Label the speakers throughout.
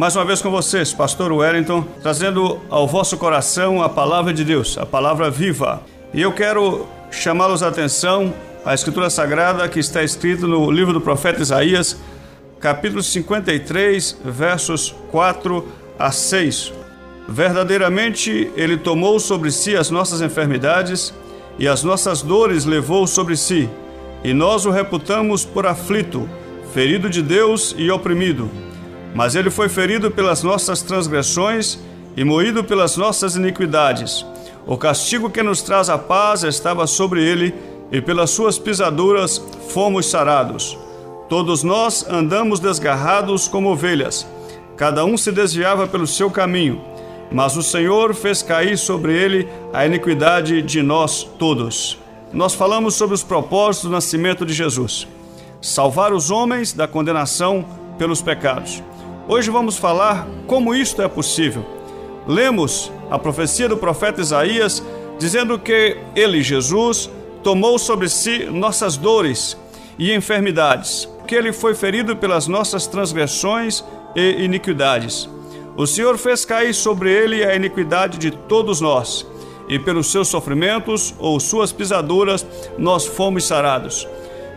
Speaker 1: Mais uma vez com vocês, Pastor Wellington, trazendo ao vosso coração a palavra de Deus, a palavra viva. E eu quero chamá-los a atenção à Escritura Sagrada que está escrito no livro do profeta Isaías, capítulo 53, versos 4 a 6. Verdadeiramente ele tomou sobre si as nossas enfermidades e as nossas dores levou sobre si, e nós o reputamos por aflito, ferido de Deus e oprimido. Mas ele foi ferido pelas nossas transgressões e moído pelas nossas iniquidades. O castigo que nos traz a paz estava sobre ele, e pelas suas pisaduras fomos sarados. Todos nós andamos desgarrados como ovelhas, cada um se desviava pelo seu caminho, mas o Senhor fez cair sobre ele a iniquidade de nós todos. Nós falamos sobre os propósitos do nascimento de Jesus: salvar os homens da condenação pelos pecados. Hoje vamos falar como isto é possível. Lemos a profecia do profeta Isaías dizendo que ele, Jesus, tomou sobre si nossas dores e enfermidades, que ele foi ferido pelas nossas transgressões e iniquidades. O Senhor fez cair sobre ele a iniquidade de todos nós, e pelos seus sofrimentos ou suas pisaduras nós fomos sarados.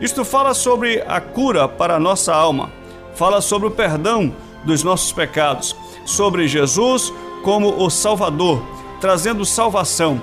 Speaker 1: Isto fala sobre a cura para a nossa alma, fala sobre o perdão dos nossos pecados, sobre Jesus como o Salvador, trazendo salvação.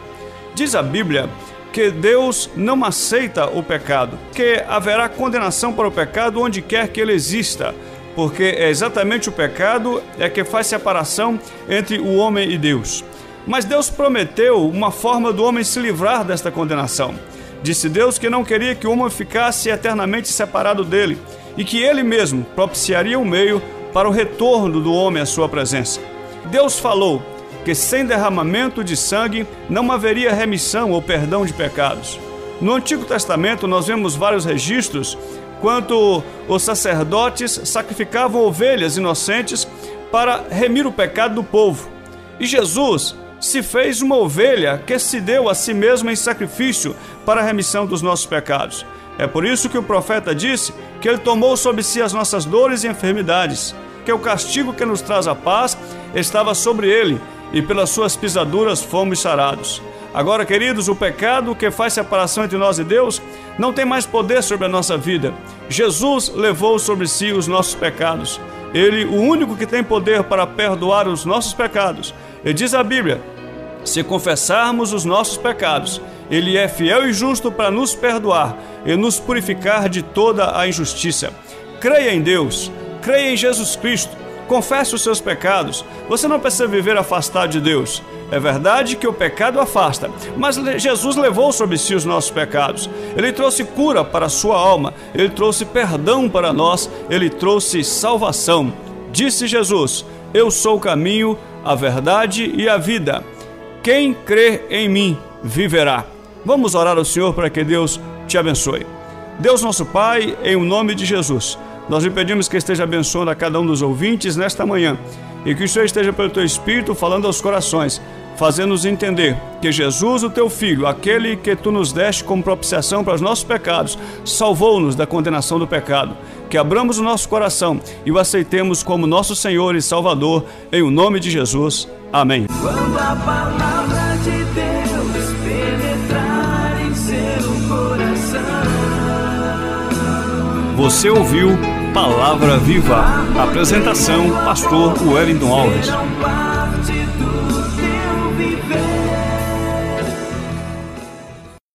Speaker 1: Diz a Bíblia que Deus não aceita o pecado, que haverá condenação para o pecado onde quer que ele exista, porque é exatamente o pecado é que faz separação entre o homem e Deus. Mas Deus prometeu uma forma do homem se livrar desta condenação. Disse Deus que não queria que o homem ficasse eternamente separado dele e que ele mesmo propiciaria um meio para o retorno do homem à sua presença. Deus falou que sem derramamento de sangue não haveria remissão ou perdão de pecados. No Antigo Testamento nós vemos vários registros quanto os sacerdotes sacrificavam ovelhas inocentes para remir o pecado do povo. E Jesus se fez uma ovelha que se deu a si mesmo em sacrifício para a remissão dos nossos pecados. É por isso que o profeta disse que ele tomou sobre si as nossas dores e enfermidades, que o castigo que nos traz a paz estava sobre ele, e pelas suas pisaduras fomos sarados. Agora, queridos, o pecado que faz separação entre nós e Deus não tem mais poder sobre a nossa vida. Jesus levou sobre si os nossos pecados. Ele, o único que tem poder para perdoar os nossos pecados. E diz a Bíblia: se confessarmos os nossos pecados, ele é fiel e justo para nos perdoar e nos purificar de toda a injustiça. Creia em Deus, creia em Jesus Cristo, confesse os seus pecados. Você não precisa viver afastado de Deus. É verdade que o pecado afasta, mas Jesus levou sobre si os nossos pecados. Ele trouxe cura para a sua alma, ele trouxe perdão para nós, ele trouxe salvação. Disse Jesus: Eu sou o caminho, a verdade e a vida. Quem crê em mim viverá. Vamos orar ao Senhor para que Deus te abençoe. Deus nosso Pai, em o nome de Jesus, nós lhe pedimos que esteja abençoando a cada um dos ouvintes nesta manhã e que o Senhor esteja pelo teu Espírito falando aos corações, fazendo-nos entender que Jesus, o teu Filho, aquele que tu nos deste como propiciação para os nossos pecados, salvou-nos da condenação do pecado. Que abramos o nosso coração e o aceitemos como nosso Senhor e Salvador, em o nome de Jesus. Amém. Você ouviu Palavra Viva. Apresentação: Pastor Wellington Alves.